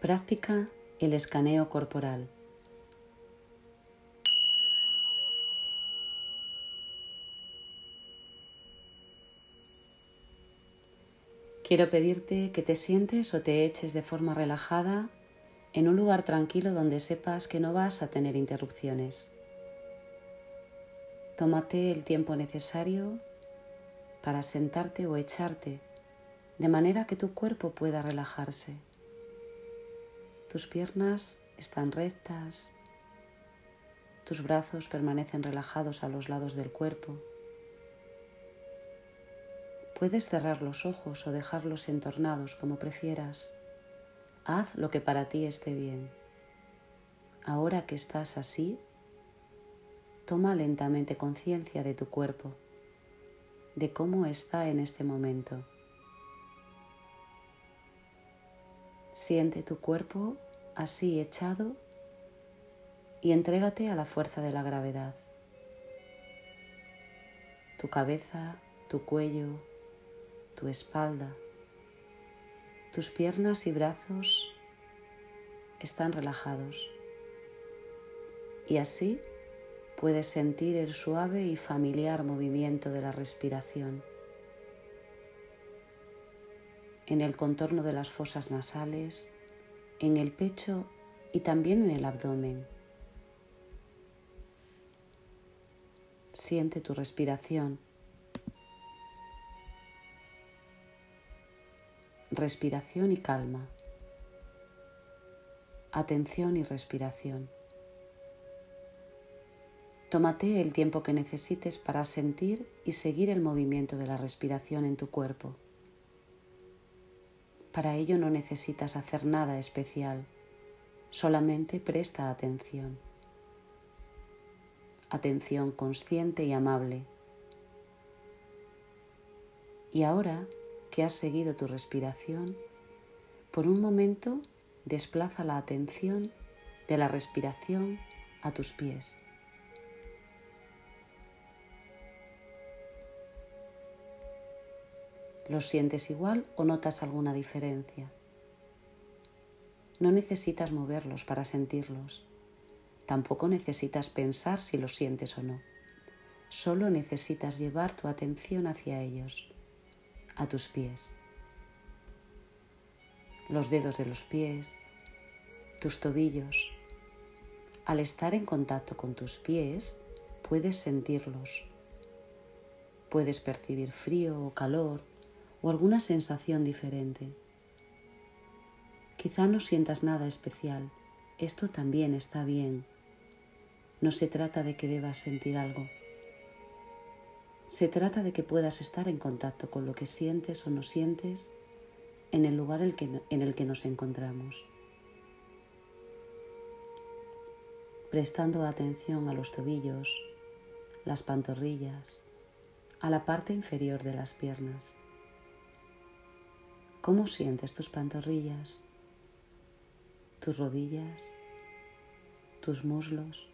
Práctica el escaneo corporal. Quiero pedirte que te sientes o te eches de forma relajada en un lugar tranquilo donde sepas que no vas a tener interrupciones. Tómate el tiempo necesario para sentarte o echarte de manera que tu cuerpo pueda relajarse. Tus piernas están rectas, tus brazos permanecen relajados a los lados del cuerpo. Puedes cerrar los ojos o dejarlos entornados como prefieras. Haz lo que para ti esté bien. Ahora que estás así, toma lentamente conciencia de tu cuerpo, de cómo está en este momento. Siente tu cuerpo así echado y entrégate a la fuerza de la gravedad. Tu cabeza, tu cuello, tu espalda, tus piernas y brazos están relajados y así puedes sentir el suave y familiar movimiento de la respiración en el contorno de las fosas nasales, en el pecho y también en el abdomen. Siente tu respiración. Respiración y calma. Atención y respiración. Tómate el tiempo que necesites para sentir y seguir el movimiento de la respiración en tu cuerpo. Para ello no necesitas hacer nada especial, solamente presta atención. Atención consciente y amable. Y ahora que has seguido tu respiración, por un momento desplaza la atención de la respiración a tus pies. ¿Los sientes igual o notas alguna diferencia? No necesitas moverlos para sentirlos. Tampoco necesitas pensar si los sientes o no. Solo necesitas llevar tu atención hacia ellos, a tus pies. Los dedos de los pies, tus tobillos. Al estar en contacto con tus pies, puedes sentirlos. Puedes percibir frío o calor, o alguna sensación diferente. Quizá no sientas nada especial. Esto también está bien. No se trata de que debas sentir algo. Se trata de que puedas estar en contacto con lo que sientes o no sientes en el lugar en el que nos encontramos. Prestando atención a los tobillos, las pantorrillas, a la parte inferior de las piernas. ¿Cómo sientes tus pantorrillas, tus rodillas, tus muslos?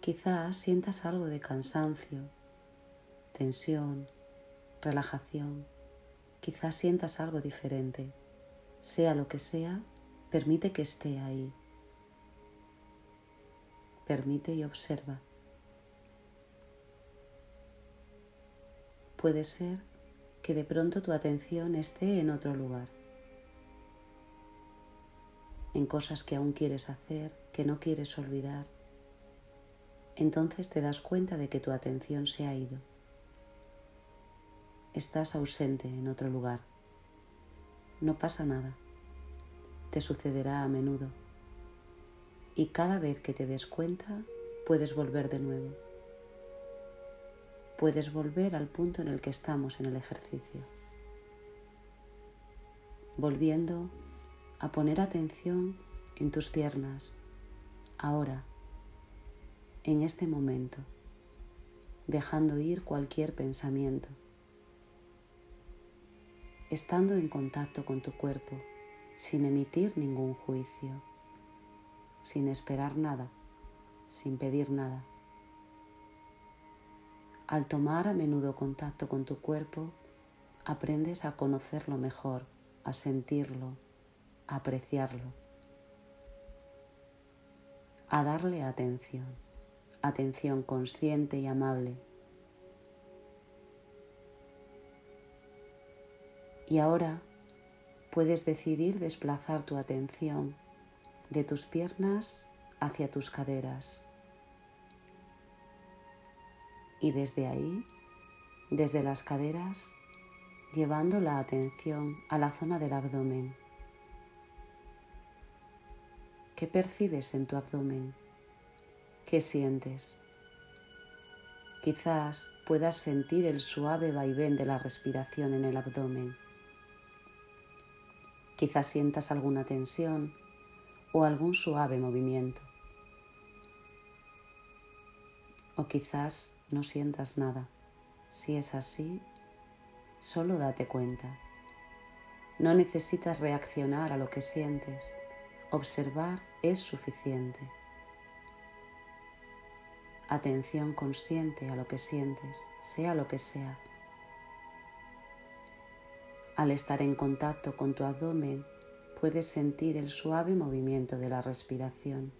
Quizás sientas algo de cansancio, tensión, relajación. Quizás sientas algo diferente. Sea lo que sea, permite que esté ahí. Permite y observa. Puede ser que de pronto tu atención esté en otro lugar, en cosas que aún quieres hacer, que no quieres olvidar. Entonces te das cuenta de que tu atención se ha ido. Estás ausente en otro lugar. No pasa nada. Te sucederá a menudo. Y cada vez que te des cuenta, puedes volver de nuevo puedes volver al punto en el que estamos en el ejercicio, volviendo a poner atención en tus piernas, ahora, en este momento, dejando ir cualquier pensamiento, estando en contacto con tu cuerpo, sin emitir ningún juicio, sin esperar nada, sin pedir nada. Al tomar a menudo contacto con tu cuerpo, aprendes a conocerlo mejor, a sentirlo, a apreciarlo, a darle atención, atención consciente y amable. Y ahora puedes decidir desplazar tu atención de tus piernas hacia tus caderas. Y desde ahí, desde las caderas, llevando la atención a la zona del abdomen. ¿Qué percibes en tu abdomen? ¿Qué sientes? Quizás puedas sentir el suave vaivén de la respiración en el abdomen. Quizás sientas alguna tensión o algún suave movimiento. O quizás no sientas nada. Si es así, solo date cuenta. No necesitas reaccionar a lo que sientes. Observar es suficiente. Atención consciente a lo que sientes, sea lo que sea. Al estar en contacto con tu abdomen, puedes sentir el suave movimiento de la respiración.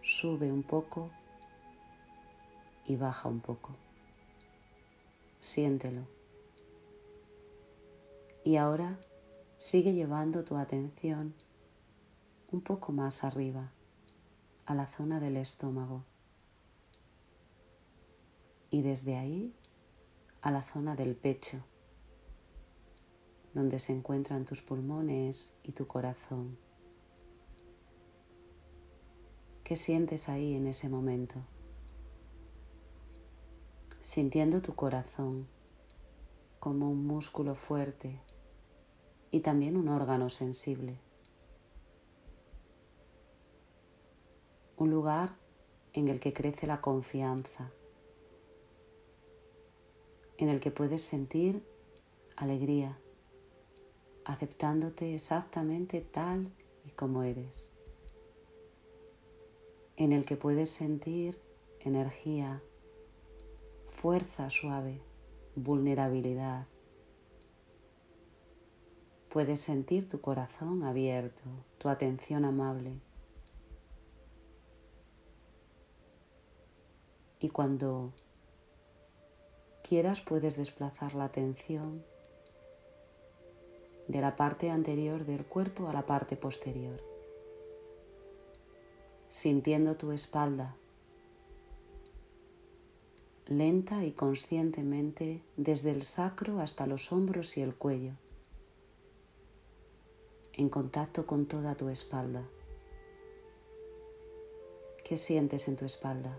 Sube un poco y baja un poco. Siéntelo. Y ahora sigue llevando tu atención un poco más arriba, a la zona del estómago. Y desde ahí a la zona del pecho donde se encuentran tus pulmones y tu corazón. ¿Qué sientes ahí en ese momento? Sintiendo tu corazón como un músculo fuerte y también un órgano sensible. Un lugar en el que crece la confianza, en el que puedes sentir alegría, aceptándote exactamente tal y como eres, en el que puedes sentir energía, fuerza suave, vulnerabilidad. Puedes sentir tu corazón abierto, tu atención amable. Y cuando quieras puedes desplazar la atención de la parte anterior del cuerpo a la parte posterior, sintiendo tu espalda lenta y conscientemente desde el sacro hasta los hombros y el cuello, en contacto con toda tu espalda. ¿Qué sientes en tu espalda?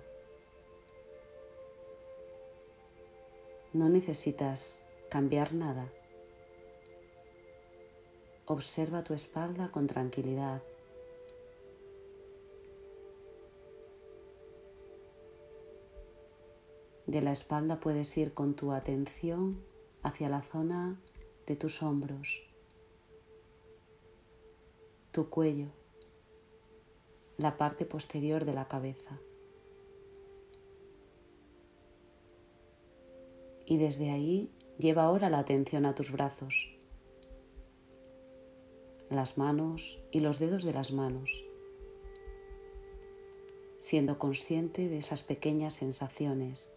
No necesitas cambiar nada Observa tu espalda con tranquilidad. De la espalda puedes ir con tu atención hacia la zona de tus hombros, tu cuello, la parte posterior de la cabeza. Y desde ahí lleva ahora la atención a tus brazos las manos y los dedos de las manos, siendo consciente de esas pequeñas sensaciones,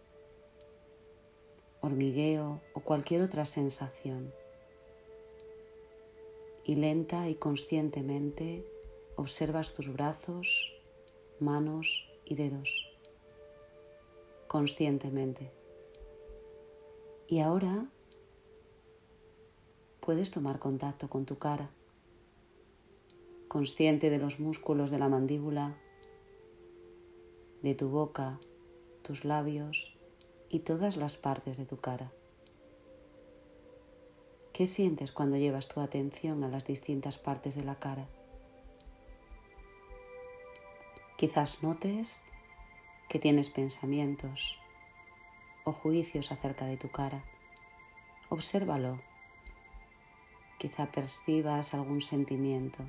hormigueo o cualquier otra sensación. Y lenta y conscientemente observas tus brazos, manos y dedos. Conscientemente. Y ahora puedes tomar contacto con tu cara consciente de los músculos de la mandíbula, de tu boca, tus labios y todas las partes de tu cara. ¿Qué sientes cuando llevas tu atención a las distintas partes de la cara? Quizás notes que tienes pensamientos o juicios acerca de tu cara. Obsérvalo. Quizá percibas algún sentimiento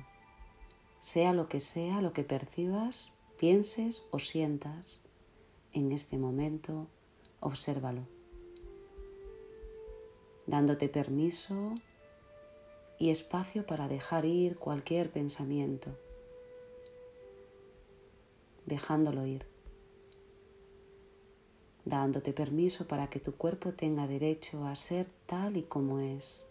sea lo que sea lo que percibas, pienses o sientas en este momento, obsérvalo, dándote permiso y espacio para dejar ir cualquier pensamiento, dejándolo ir, dándote permiso para que tu cuerpo tenga derecho a ser tal y como es.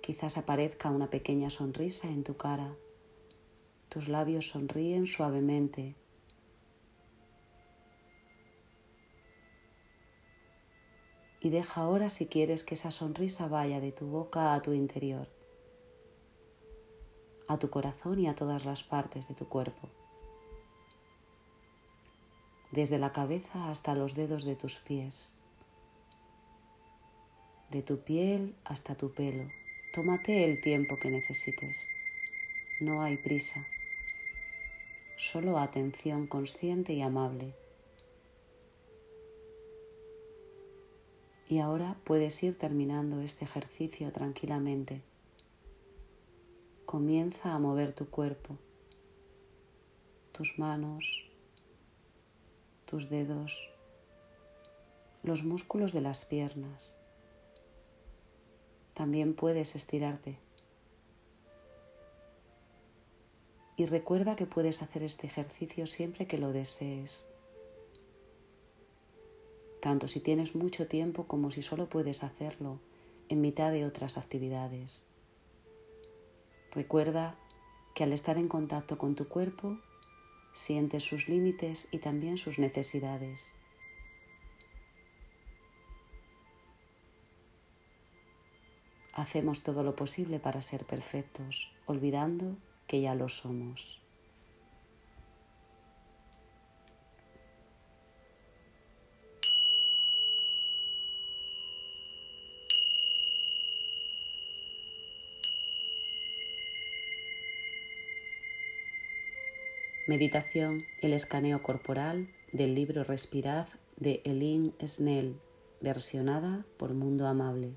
Quizás aparezca una pequeña sonrisa en tu cara, tus labios sonríen suavemente y deja ahora si quieres que esa sonrisa vaya de tu boca a tu interior, a tu corazón y a todas las partes de tu cuerpo, desde la cabeza hasta los dedos de tus pies, de tu piel hasta tu pelo. Tómate el tiempo que necesites. No hay prisa, solo atención consciente y amable. Y ahora puedes ir terminando este ejercicio tranquilamente. Comienza a mover tu cuerpo, tus manos, tus dedos, los músculos de las piernas. También puedes estirarte. Y recuerda que puedes hacer este ejercicio siempre que lo desees tanto si tienes mucho tiempo como si solo puedes hacerlo en mitad de otras actividades. Recuerda que al estar en contacto con tu cuerpo, sientes sus límites y también sus necesidades. Hacemos todo lo posible para ser perfectos, olvidando que ya lo somos. Meditación, el escaneo corporal del libro Respirad de Eileen Snell, versionada por Mundo Amable.